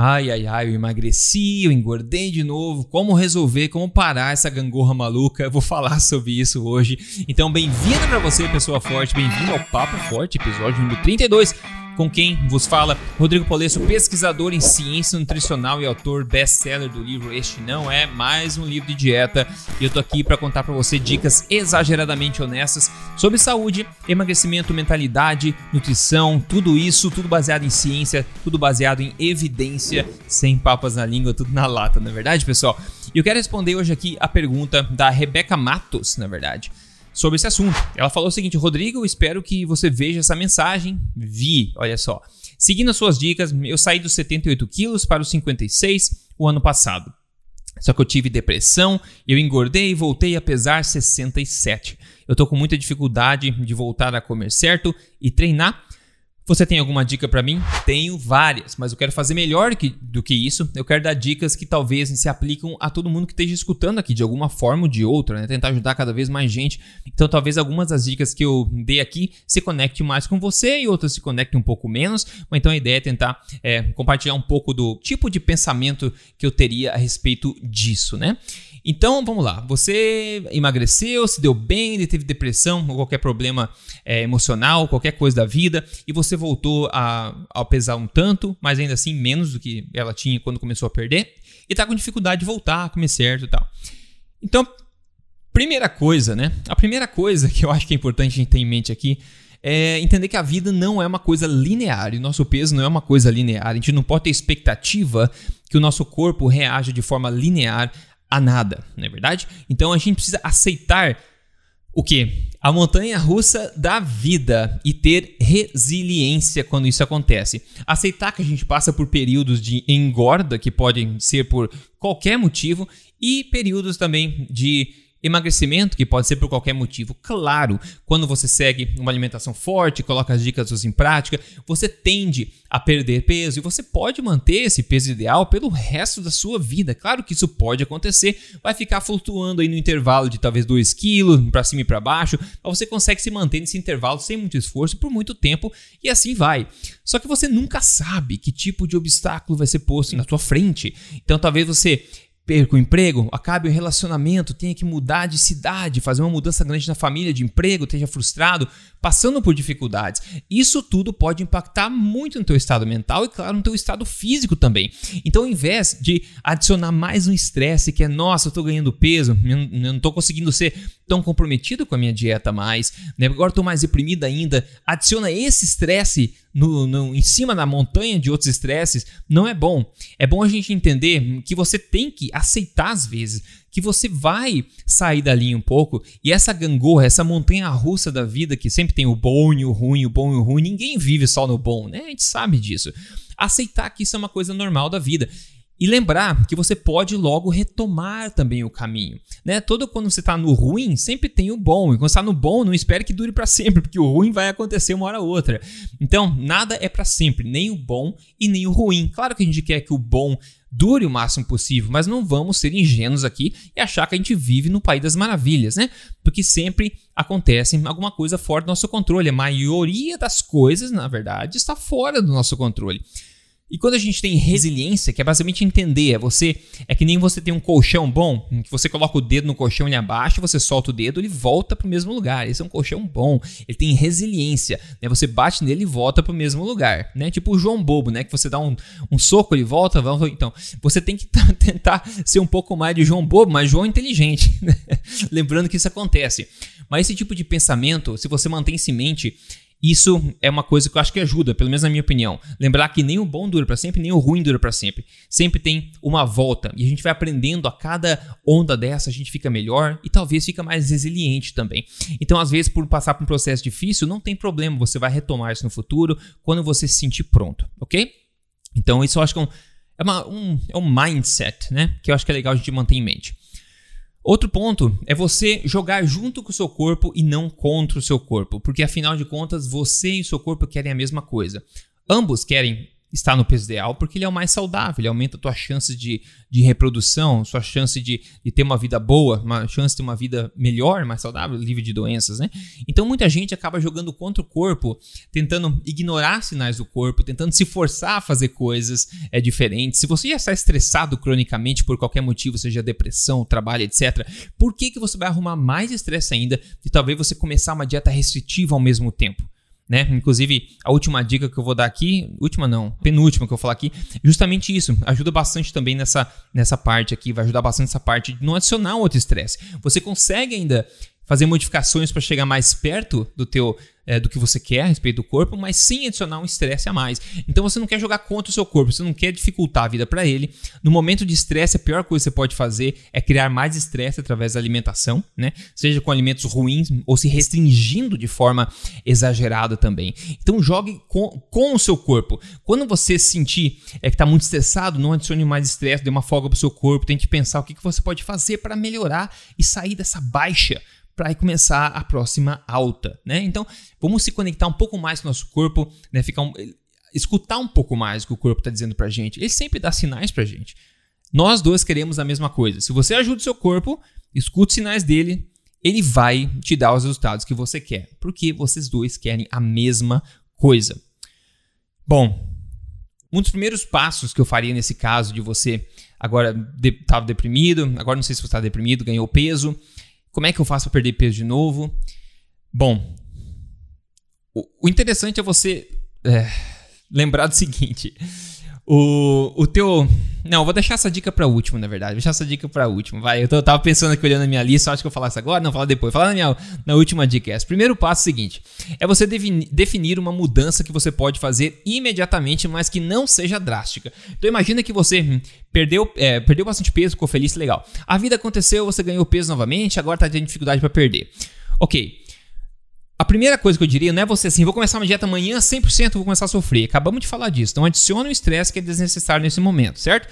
Ai, ai, ai, eu emagreci, eu engordei de novo. Como resolver, como parar essa gangorra maluca? Eu vou falar sobre isso hoje. Então, bem-vindo para você, pessoa forte. Bem-vindo ao Papo Forte, episódio número 32 com quem vos fala Rodrigo Polesso, pesquisador em ciência nutricional e autor best-seller do livro Este Não É Mais Um Livro de Dieta. E eu tô aqui para contar para você dicas exageradamente honestas sobre saúde, emagrecimento, mentalidade, nutrição, tudo isso, tudo baseado em ciência, tudo baseado em evidência, sem papas na língua, tudo na lata, não é verdade, pessoal? E eu quero responder hoje aqui a pergunta da Rebeca Matos, na verdade sobre esse assunto. Ela falou o seguinte: Rodrigo, espero que você veja essa mensagem. Vi, olha só. Seguindo as suas dicas, eu saí dos 78 quilos para os 56 o ano passado. Só que eu tive depressão, eu engordei e voltei a pesar 67. Eu tô com muita dificuldade de voltar a comer certo e treinar você tem alguma dica para mim? Tenho várias, mas eu quero fazer melhor que, do que isso. Eu quero dar dicas que talvez se aplicam a todo mundo que esteja escutando aqui de alguma forma ou de outra, né? Tentar ajudar cada vez mais gente. Então, talvez algumas das dicas que eu dei aqui se conectem mais com você e outras se conectem um pouco menos. Mas então a ideia é tentar é, compartilhar um pouco do tipo de pensamento que eu teria a respeito disso, né? Então vamos lá, você emagreceu, se deu bem, teve depressão ou qualquer problema é, emocional, qualquer coisa da vida, e você voltou a, a pesar um tanto, mas ainda assim menos do que ela tinha quando começou a perder, e está com dificuldade de voltar a comer certo e tal. Então, primeira coisa, né? A primeira coisa que eu acho que é importante a gente ter em mente aqui é entender que a vida não é uma coisa linear e nosso peso não é uma coisa linear. A gente não pode ter expectativa que o nosso corpo reaja de forma linear a nada, não é verdade? Então a gente precisa aceitar o que? A montanha russa da vida e ter resiliência quando isso acontece. Aceitar que a gente passa por períodos de engorda, que podem ser por qualquer motivo, e períodos também de Emagrecimento, que pode ser por qualquer motivo. Claro, quando você segue uma alimentação forte, coloca as dicas em prática, você tende a perder peso e você pode manter esse peso ideal pelo resto da sua vida. Claro que isso pode acontecer, vai ficar flutuando aí no intervalo de talvez 2 quilos, para cima e para baixo, mas você consegue se manter nesse intervalo sem muito esforço por muito tempo e assim vai. Só que você nunca sabe que tipo de obstáculo vai ser posto na sua frente. Então talvez você perca o emprego, acabe o relacionamento, tenha que mudar de cidade, fazer uma mudança grande na família, de emprego, esteja frustrado, passando por dificuldades. Isso tudo pode impactar muito no teu estado mental e, claro, no teu estado físico também. Então, ao invés de adicionar mais um estresse, que é, nossa, eu estou ganhando peso, eu não estou conseguindo ser tão comprometido com a minha dieta mais, né? agora estou mais deprimido ainda, adiciona esse estresse no, no, em cima da montanha de outros estresses, não é bom. É bom a gente entender que você tem que aceitar às vezes que você vai sair dali um pouco e essa gangorra, essa montanha russa da vida que sempre tem o bom e o ruim, o bom e o ruim, ninguém vive só no bom, né? A gente sabe disso. Aceitar que isso é uma coisa normal da vida. E lembrar que você pode logo retomar também o caminho. Né? Todo quando você está no ruim, sempre tem o bom. E quando está no bom, não espere que dure para sempre, porque o ruim vai acontecer uma hora ou outra. Então, nada é para sempre, nem o bom e nem o ruim. Claro que a gente quer que o bom dure o máximo possível, mas não vamos ser ingênuos aqui e achar que a gente vive no país das maravilhas, né? Porque sempre acontece alguma coisa fora do nosso controle. A maioria das coisas, na verdade, está fora do nosso controle. E quando a gente tem resiliência, que é basicamente entender, é você é que nem você tem um colchão bom, que você coloca o dedo no colchão ali abaixo, você solta o dedo, ele volta para o mesmo lugar. Esse é um colchão bom, ele tem resiliência, né? Você bate nele e volta para o mesmo lugar, né? Tipo o João Bobo, né? Que você dá um, um soco, ele volta, volta. Então, você tem que tentar ser um pouco mais de João Bobo, mas João inteligente, né? Lembrando que isso acontece. Mas esse tipo de pensamento, se você mantém isso em mente, isso é uma coisa que eu acho que ajuda, pelo menos na minha opinião. Lembrar que nem o bom dura para sempre, nem o ruim dura para sempre. Sempre tem uma volta e a gente vai aprendendo a cada onda dessa, a gente fica melhor e talvez fica mais resiliente também. Então, às vezes, por passar por um processo difícil, não tem problema, você vai retomar isso no futuro quando você se sentir pronto, ok? Então, isso eu acho que é um, é, uma, um, é um mindset, né? Que eu acho que é legal a gente manter em mente. Outro ponto é você jogar junto com o seu corpo e não contra o seu corpo, porque afinal de contas você e o seu corpo querem a mesma coisa. Ambos querem está no peso ideal porque ele é o mais saudável, ele aumenta a tua chance de, de reprodução, sua chance de, de ter uma vida boa, uma chance de ter uma vida melhor, mais saudável, livre de doenças, né? Então muita gente acaba jogando contra o corpo, tentando ignorar sinais do corpo, tentando se forçar a fazer coisas é, diferentes. Se você já está estressado cronicamente por qualquer motivo, seja depressão, trabalho, etc., por que, que você vai arrumar mais estresse ainda de talvez você começar uma dieta restritiva ao mesmo tempo? Né? Inclusive, a última dica que eu vou dar aqui, última não, penúltima que eu vou falar aqui, justamente isso. Ajuda bastante também nessa, nessa parte aqui, vai ajudar bastante essa parte de não adicionar outro estresse. Você consegue ainda fazer modificações para chegar mais perto do teu é, do que você quer a respeito do corpo, mas sem adicionar um estresse a mais. Então você não quer jogar contra o seu corpo, você não quer dificultar a vida para ele. No momento de estresse, a pior coisa que você pode fazer é criar mais estresse através da alimentação, né? Seja com alimentos ruins ou se restringindo de forma exagerada também. Então jogue com, com o seu corpo. Quando você sentir é, que está muito estressado, não adicione mais estresse, dê uma folga para o seu corpo, tente pensar o que, que você pode fazer para melhorar e sair dessa baixa para começar a próxima alta, né? Então, vamos se conectar um pouco mais com o nosso corpo, né? Ficar um, escutar um pouco mais o que o corpo está dizendo para a gente. Ele sempre dá sinais para a gente. Nós dois queremos a mesma coisa. Se você ajuda o seu corpo, escute sinais dele, ele vai te dar os resultados que você quer, porque vocês dois querem a mesma coisa. Bom, um dos primeiros passos que eu faria nesse caso de você agora estava de, deprimido, agora não sei se você está deprimido, ganhou peso, como é que eu faço para perder peso de novo? Bom, o, interessante é você é, lembrar do seguinte: o, o teu. Não, vou deixar essa dica pra último, na verdade. Vou deixar essa dica pra último. Vai, eu, tô, eu tava pensando aqui olhando a minha lista, acho que eu falasse agora, não, falar depois. Falar na, minha, na última dica. Essa. Primeiro passo é o seguinte: é você definir uma mudança que você pode fazer imediatamente, mas que não seja drástica. Então imagina que você hum, Perdeu, é, perdeu bastante peso, ficou feliz, legal. A vida aconteceu, você ganhou peso novamente, agora está tendo dificuldade para perder. Ok. A primeira coisa que eu diria não é você assim, vou começar uma dieta amanhã 100%, vou começar a sofrer. Acabamos de falar disso. Então adicione o estresse que é desnecessário nesse momento, certo?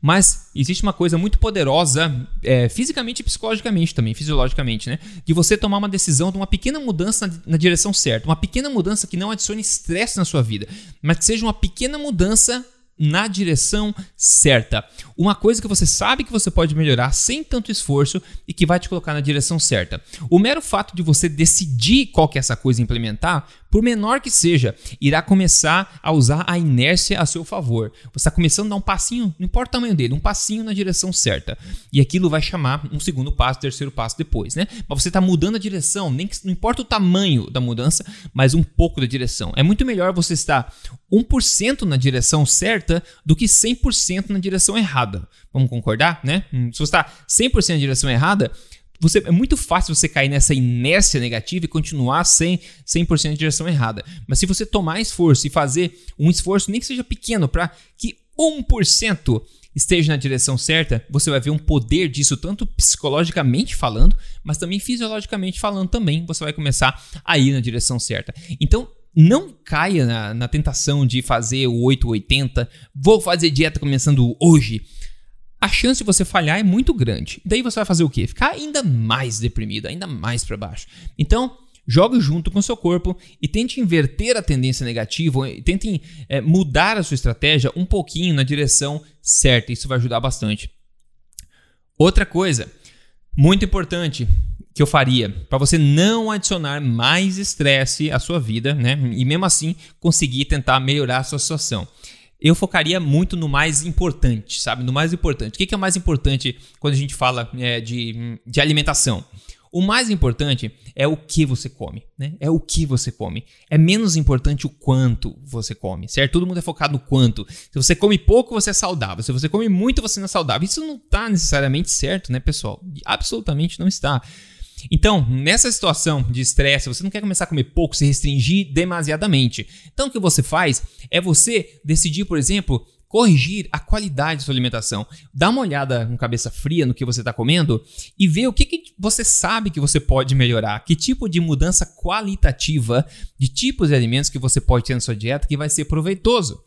Mas existe uma coisa muito poderosa, é, fisicamente e psicologicamente também, fisiologicamente, né? De você tomar uma decisão de uma pequena mudança na, na direção certa. Uma pequena mudança que não adicione estresse na sua vida, mas que seja uma pequena mudança na direção certa. Uma coisa que você sabe que você pode melhorar sem tanto esforço e que vai te colocar na direção certa. O mero fato de você decidir qual que é essa coisa implementar por menor que seja, irá começar a usar a inércia a seu favor. Você está começando a dar um passinho, não importa o tamanho dele, um passinho na direção certa. E aquilo vai chamar um segundo passo, terceiro passo depois, né? Mas você está mudando a direção, nem que, não importa o tamanho da mudança, mas um pouco da direção. É muito melhor você estar 1% na direção certa do que 100% na direção errada. Vamos concordar, né? Se você está 100% na direção errada, você, é muito fácil você cair nessa inércia negativa e continuar sem 100% de direção errada. Mas se você tomar esforço e fazer um esforço, nem que seja pequeno, para que 1% esteja na direção certa, você vai ver um poder disso, tanto psicologicamente falando, mas também fisiologicamente falando também. Você vai começar a ir na direção certa. Então, não caia na, na tentação de fazer o 880. Vou fazer dieta começando hoje a chance de você falhar é muito grande. Daí você vai fazer o quê? Ficar ainda mais deprimido, ainda mais para baixo. Então, jogue junto com o seu corpo e tente inverter a tendência negativa, tente é, mudar a sua estratégia um pouquinho na direção certa. Isso vai ajudar bastante. Outra coisa, muito importante, que eu faria para você não adicionar mais estresse à sua vida, né? E mesmo assim conseguir tentar melhorar a sua situação eu focaria muito no mais importante, sabe? No mais importante. O que é o mais importante quando a gente fala é, de, de alimentação? O mais importante é o que você come, né? É o que você come. É menos importante o quanto você come, certo? Todo mundo é focado no quanto. Se você come pouco, você é saudável. Se você come muito, você não é saudável. Isso não está necessariamente certo, né, pessoal? Absolutamente não está. Então, nessa situação de estresse, você não quer começar a comer pouco, se restringir demasiadamente. Então, o que você faz é você decidir, por exemplo, corrigir a qualidade da sua alimentação. Dá uma olhada com cabeça fria no que você está comendo e vê o que, que, você sabe que você pode melhorar, que tipo de mudança qualitativa de tipos de alimentos que você pode ter na sua dieta que vai ser proveitoso.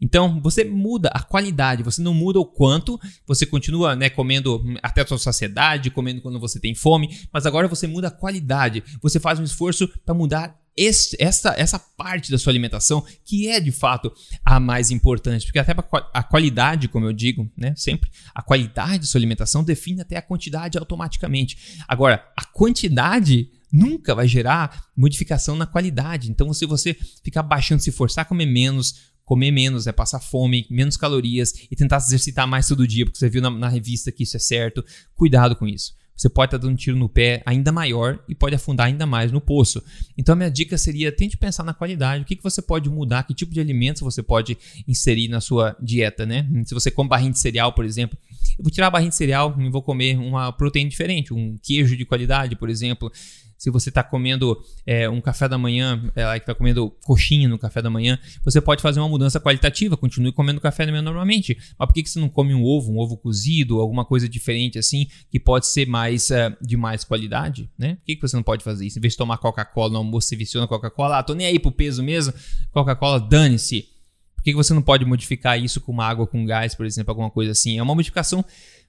Então, você muda a qualidade, você não muda o quanto, você continua né, comendo até a sua saciedade, comendo quando você tem fome, mas agora você muda a qualidade. Você faz um esforço para mudar esse, essa, essa parte da sua alimentação que é de fato a mais importante, porque até a qualidade, como eu digo, né, sempre a qualidade da sua alimentação define até a quantidade automaticamente. Agora, a quantidade nunca vai gerar modificação na qualidade. Então, se você ficar baixando, se forçar a comer menos, comer menos, é passar fome, menos calorias e tentar se exercitar mais todo dia, porque você viu na, na revista que isso é certo, cuidado com isso. Você pode estar dando um tiro no pé ainda maior e pode afundar ainda mais no poço. Então a minha dica seria tente pensar na qualidade, o que, que você pode mudar, que tipo de alimentos você pode inserir na sua dieta, né? Se você come barrinha de cereal, por exemplo, eu vou tirar a barrinha de cereal e vou comer uma proteína diferente, um queijo de qualidade, por exemplo se você está comendo é, um café da manhã, é, que está comendo coxinha no café da manhã, você pode fazer uma mudança qualitativa, continue comendo café da manhã normalmente. Mas por que, que você não come um ovo, um ovo cozido, alguma coisa diferente assim, que pode ser mais uh, de mais qualidade, né? Por que, que você não pode fazer isso? Em vez de tomar Coca-Cola no almoço, você viciou na Coca-Cola, ah, tô nem aí pro peso mesmo, Coca-Cola, dane-se. Por que, que você não pode modificar isso com uma água com gás, por exemplo, alguma coisa assim? É uma modificação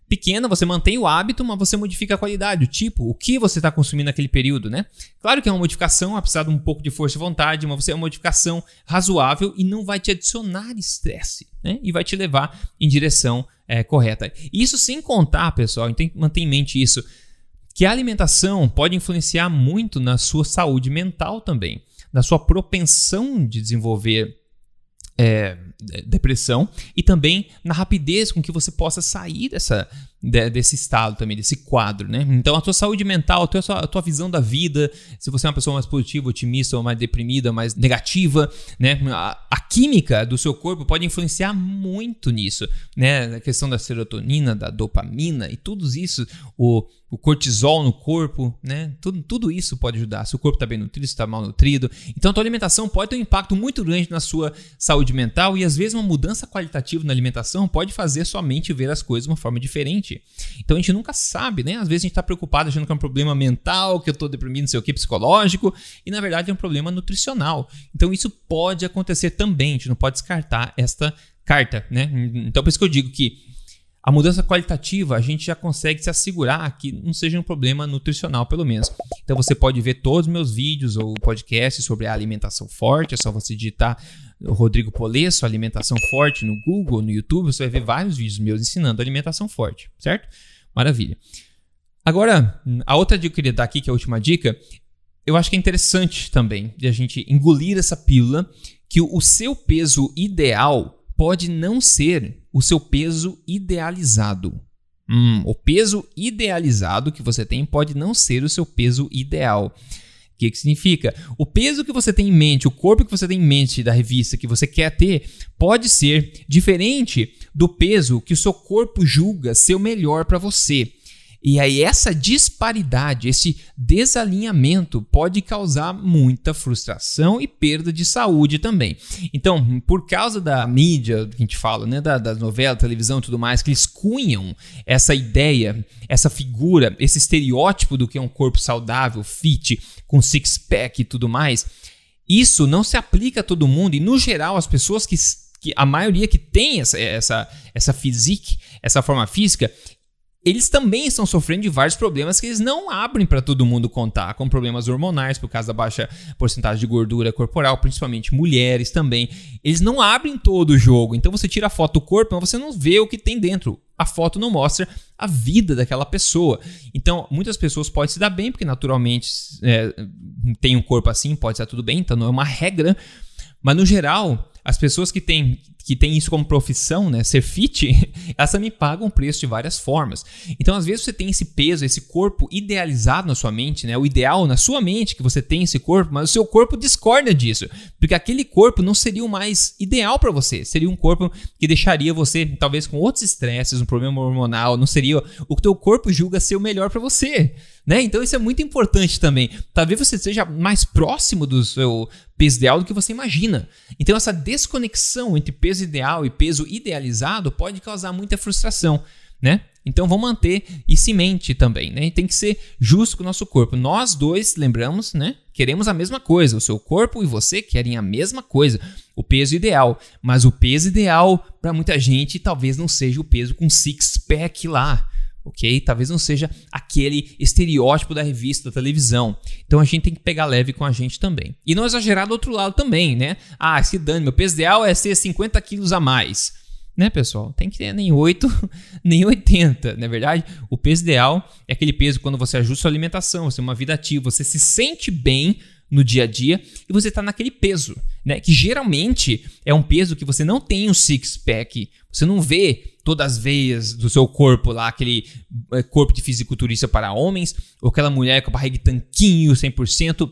pequena, você mantém o hábito, mas você modifica a qualidade, o tipo, o que você está consumindo naquele período, né? Claro que é uma modificação, apesar de um pouco de força e vontade, mas você é uma modificação razoável e não vai te adicionar estresse, né? E vai te levar em direção é, correta. Isso sem contar, pessoal, que manter em mente isso, que a alimentação pode influenciar muito na sua saúde mental também, na sua propensão de desenvolver é, depressão e também na rapidez com que você possa sair dessa, de, desse estado também, desse quadro, né? Então a tua saúde mental, a tua, a tua visão da vida, se você é uma pessoa mais positiva, otimista ou mais deprimida, mais negativa, né? A, a química do seu corpo pode influenciar muito nisso, né? A questão da serotonina, da dopamina e tudo isso, o o cortisol no corpo, né? Tudo, tudo isso pode ajudar. Se o corpo está bem nutrido, se está mal nutrido. Então, a tua alimentação pode ter um impacto muito grande na sua saúde mental e, às vezes, uma mudança qualitativa na alimentação pode fazer sua mente ver as coisas de uma forma diferente. Então, a gente nunca sabe, né? Às vezes, a gente está preocupado achando que é um problema mental, que eu estou deprimido, não sei o que, psicológico, e, na verdade, é um problema nutricional. Então, isso pode acontecer também. A gente não pode descartar esta carta, né? Então, por isso que eu digo que a mudança qualitativa, a gente já consegue se assegurar que não seja um problema nutricional, pelo menos. Então você pode ver todos os meus vídeos ou podcasts sobre a alimentação forte, é só você digitar Rodrigo Polesso, alimentação forte no Google, no YouTube, você vai ver vários vídeos meus ensinando alimentação forte, certo? Maravilha. Agora, a outra dica que eu queria dar aqui, que é a última dica, eu acho que é interessante também de a gente engolir essa pílula que o seu peso ideal pode não ser o seu peso idealizado. Hum, o peso idealizado que você tem pode não ser o seu peso ideal. O que, que significa? O peso que você tem em mente, o corpo que você tem em mente da revista que você quer ter, pode ser diferente do peso que o seu corpo julga ser o melhor para você. E aí essa disparidade, esse desalinhamento pode causar muita frustração e perda de saúde também. Então, por causa da mídia que a gente fala, né, da, da novela, televisão tudo mais, que eles cunham essa ideia, essa figura, esse estereótipo do que é um corpo saudável, fit, com six-pack e tudo mais, isso não se aplica a todo mundo e, no geral, as pessoas que que a maioria que tem essa, essa, essa physique, essa forma física, eles também estão sofrendo de vários problemas que eles não abrem para todo mundo contar, como problemas hormonais por causa da baixa porcentagem de gordura corporal, principalmente mulheres também. Eles não abrem todo o jogo. Então você tira a foto do corpo, mas você não vê o que tem dentro. A foto não mostra a vida daquela pessoa. Então, muitas pessoas podem se dar bem, porque naturalmente é, tem um corpo assim, pode estar tudo bem, então não é uma regra. Mas no geral, as pessoas que têm que tem isso como profissão, né, ser fit, elas também pagam o preço de várias formas. Então, às vezes você tem esse peso, esse corpo idealizado na sua mente, né, o ideal na sua mente que você tem esse corpo, mas o seu corpo discorda disso, porque aquele corpo não seria o mais ideal para você. Seria um corpo que deixaria você talvez com outros estresses, um problema hormonal, não seria o que o teu corpo julga ser o melhor para você. Né? Então isso é muito importante também. Talvez você seja mais próximo do seu peso ideal do que você imagina. Então essa desconexão entre peso ideal e peso idealizado pode causar muita frustração, né? Então vamos manter isso em mente também, né? tem que ser justo com o nosso corpo. Nós dois, lembramos, né? Queremos a mesma coisa. O seu corpo e você querem a mesma coisa, o peso ideal. Mas o peso ideal para muita gente talvez não seja o peso com six pack lá ok? Talvez não seja aquele estereótipo da revista, da televisão. Então a gente tem que pegar leve com a gente também. E não exagerar do outro lado também, né? Ah, se dane, meu peso ideal é ser 50 quilos a mais. Né, pessoal? Tem que ter nem 8, nem 80, não é verdade? O peso ideal é aquele peso quando você ajusta a sua alimentação, você tem uma vida ativa, você se sente bem no dia a dia e você está naquele peso, né? Que geralmente é um peso que você não tem um six pack, você não vê todas as veias do seu corpo lá, aquele eh, corpo de fisiculturista para homens, ou aquela mulher com a barriga tanquinho 100%.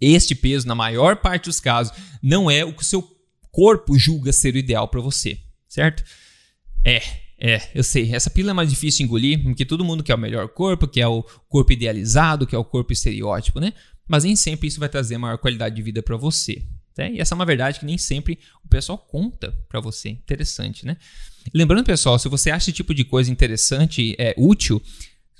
Este peso, na maior parte dos casos, não é o que o seu corpo julga ser o ideal para você, certo? É, é, eu sei, essa pílula é mais difícil de engolir, porque todo mundo quer o melhor corpo, que é o corpo idealizado, que é o corpo estereótipo, né? Mas nem sempre isso vai trazer maior qualidade de vida para você. Né? E essa é uma verdade que nem sempre o pessoal conta para você. Interessante, né? Lembrando, pessoal, se você acha esse tipo de coisa interessante, é útil,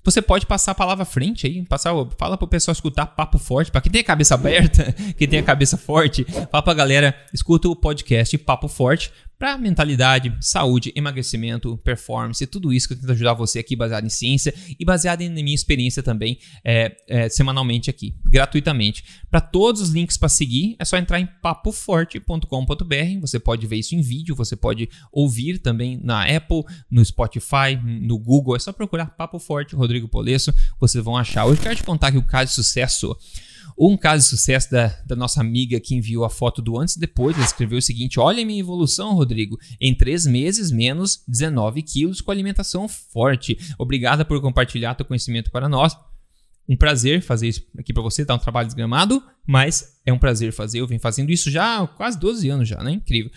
você pode passar a palavra à frente aí, passar, fala pro pessoal escutar papo forte, para quem tem a cabeça aberta, quem tem a cabeça forte, fala pra galera, escuta o podcast Papo Forte, para mentalidade, saúde, emagrecimento, performance, tudo isso que eu tento ajudar você aqui baseado em ciência e baseado em minha experiência também é, é, semanalmente aqui, gratuitamente. Para todos os links para seguir, é só entrar em papoforte.com.br. Você pode ver isso em vídeo, você pode ouvir também na Apple, no Spotify, no Google. É só procurar Papo Forte, Rodrigo Polesso, vocês vão achar. Hoje eu quero te contar que o caso de sucesso um caso de sucesso da, da nossa amiga que enviou a foto do antes e depois. Ela escreveu o seguinte: Olha a minha evolução, Rodrigo. Em três meses, menos 19 quilos com alimentação forte. Obrigada por compartilhar teu conhecimento para nós. Um prazer fazer isso aqui para você, tá um trabalho desgramado, mas é um prazer fazer. Eu venho fazendo isso já há quase 12 anos já, né? Incrível.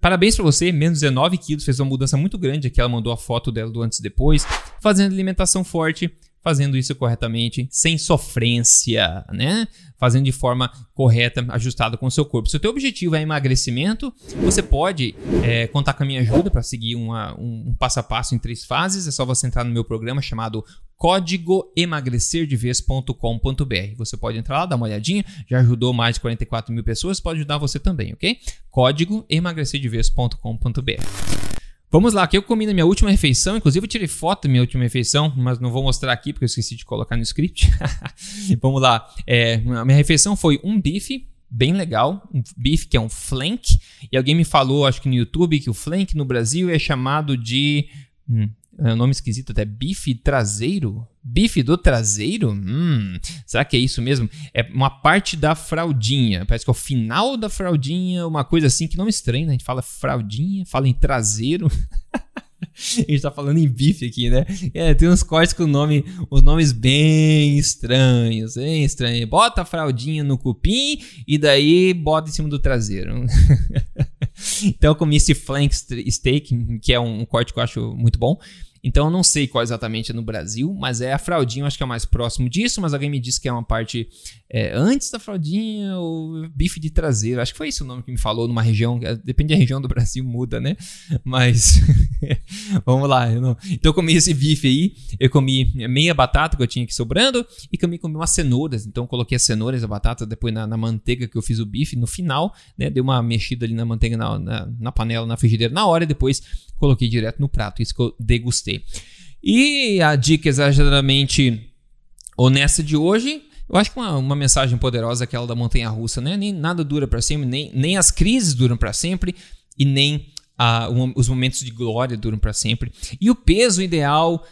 Parabéns para você, menos 19 quilos, fez uma mudança muito grande aqui. Ela mandou a foto dela do antes e depois, fazendo alimentação forte, fazendo isso corretamente, sem sofrência, né? Fazendo de forma correta, ajustada com o seu corpo. Se o teu objetivo é emagrecimento, você pode é, contar com a minha ajuda para seguir uma, um, um passo a passo em três fases. É só você entrar no meu programa chamado código emagrecerdevez.com.br. Você pode entrar lá, dar uma olhadinha, já ajudou mais de 44 mil pessoas, pode ajudar você também, ok? Código emagrecerdevez.com.br. Vamos lá, que eu comi na minha última refeição, inclusive eu tirei foto da minha última refeição, mas não vou mostrar aqui porque eu esqueci de colocar no script. Vamos lá, é, a minha refeição foi um bife, bem legal, um bife que é um flank, e alguém me falou, acho que no YouTube, que o flank no Brasil é chamado de... Hum, é um nome esquisito até, bife traseiro? Bife do traseiro? Hum, será que é isso mesmo? É uma parte da fraldinha. Parece que é o final da fraldinha, uma coisa assim, que nome estranho, né? A gente fala fraldinha, fala em traseiro. A gente tá falando em bife aqui, né? É, tem uns cortes com nome, os nomes bem estranhos, bem estranhos. Bota a fraldinha no cupim e daí bota em cima do traseiro. então eu comi esse flank steak, que é um corte que eu acho muito bom. Então eu não sei qual exatamente é no Brasil, mas é a fraldinha, acho que é o mais próximo disso, mas alguém me disse que é uma parte é, antes da fraldinha ou bife de traseiro. Acho que foi isso o nome que me falou numa região, é, depende da região do Brasil, muda, né? Mas vamos lá. Eu não... Então eu comi esse bife aí, eu comi meia batata que eu tinha aqui sobrando e comi, comi umas cenouras. Então coloquei as cenouras, a batata depois na, na, manteiga que eu fiz o bife. No final, né? Dei uma mexida ali na manteiga, na, na, na panela, na frigideira na hora e depois coloquei direto no prato. Isso que eu degustei. E a dica exageradamente honesta de hoje, eu acho que uma, uma mensagem poderosa é aquela da montanha russa, né? Nem nada dura para sempre, nem, nem as crises duram para sempre e nem ah, um, os momentos de glória duram para sempre. E o peso ideal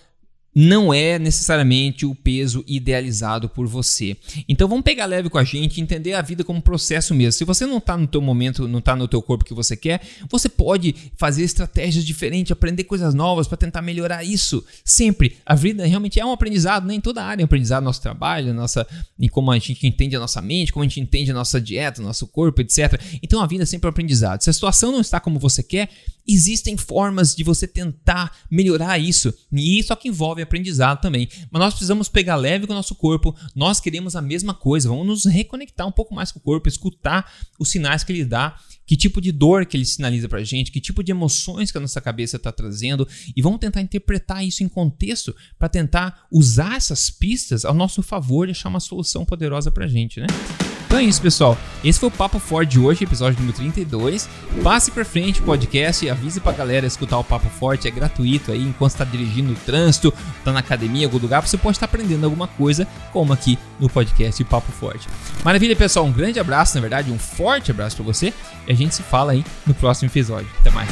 não é necessariamente o peso idealizado por você. Então vamos pegar leve com a gente, entender a vida como um processo mesmo. Se você não está no teu momento, não está no teu corpo que você quer, você pode fazer estratégias diferentes, aprender coisas novas para tentar melhorar isso. Sempre a vida realmente é um aprendizado, nem né? toda área é um aprendizado, nosso trabalho, nossa e como a gente entende a nossa mente, como a gente entende a nossa dieta, nosso corpo, etc. Então a vida é sempre um aprendizado. Se a situação não está como você quer, existem formas de você tentar melhorar isso. E isso é que envolve aprendizado também. Mas nós precisamos pegar leve com o nosso corpo, nós queremos a mesma coisa, vamos nos reconectar um pouco mais com o corpo, escutar os sinais que ele dá, que tipo de dor que ele sinaliza pra gente, que tipo de emoções que a nossa cabeça está trazendo, e vamos tentar interpretar isso em contexto para tentar usar essas pistas ao nosso favor e achar uma solução poderosa pra gente, né? Então é isso, pessoal. Esse foi o Papo Forte de hoje, episódio número 32. Passe pra frente o podcast, avise pra galera escutar o Papo Forte, é gratuito aí, enquanto está dirigindo no trânsito, tá na academia, algum lugar, você pode estar aprendendo alguma coisa, como aqui no podcast Papo Forte. Maravilha, pessoal, um grande abraço, na verdade, um forte abraço para você, e a gente se fala aí no próximo episódio. Até mais.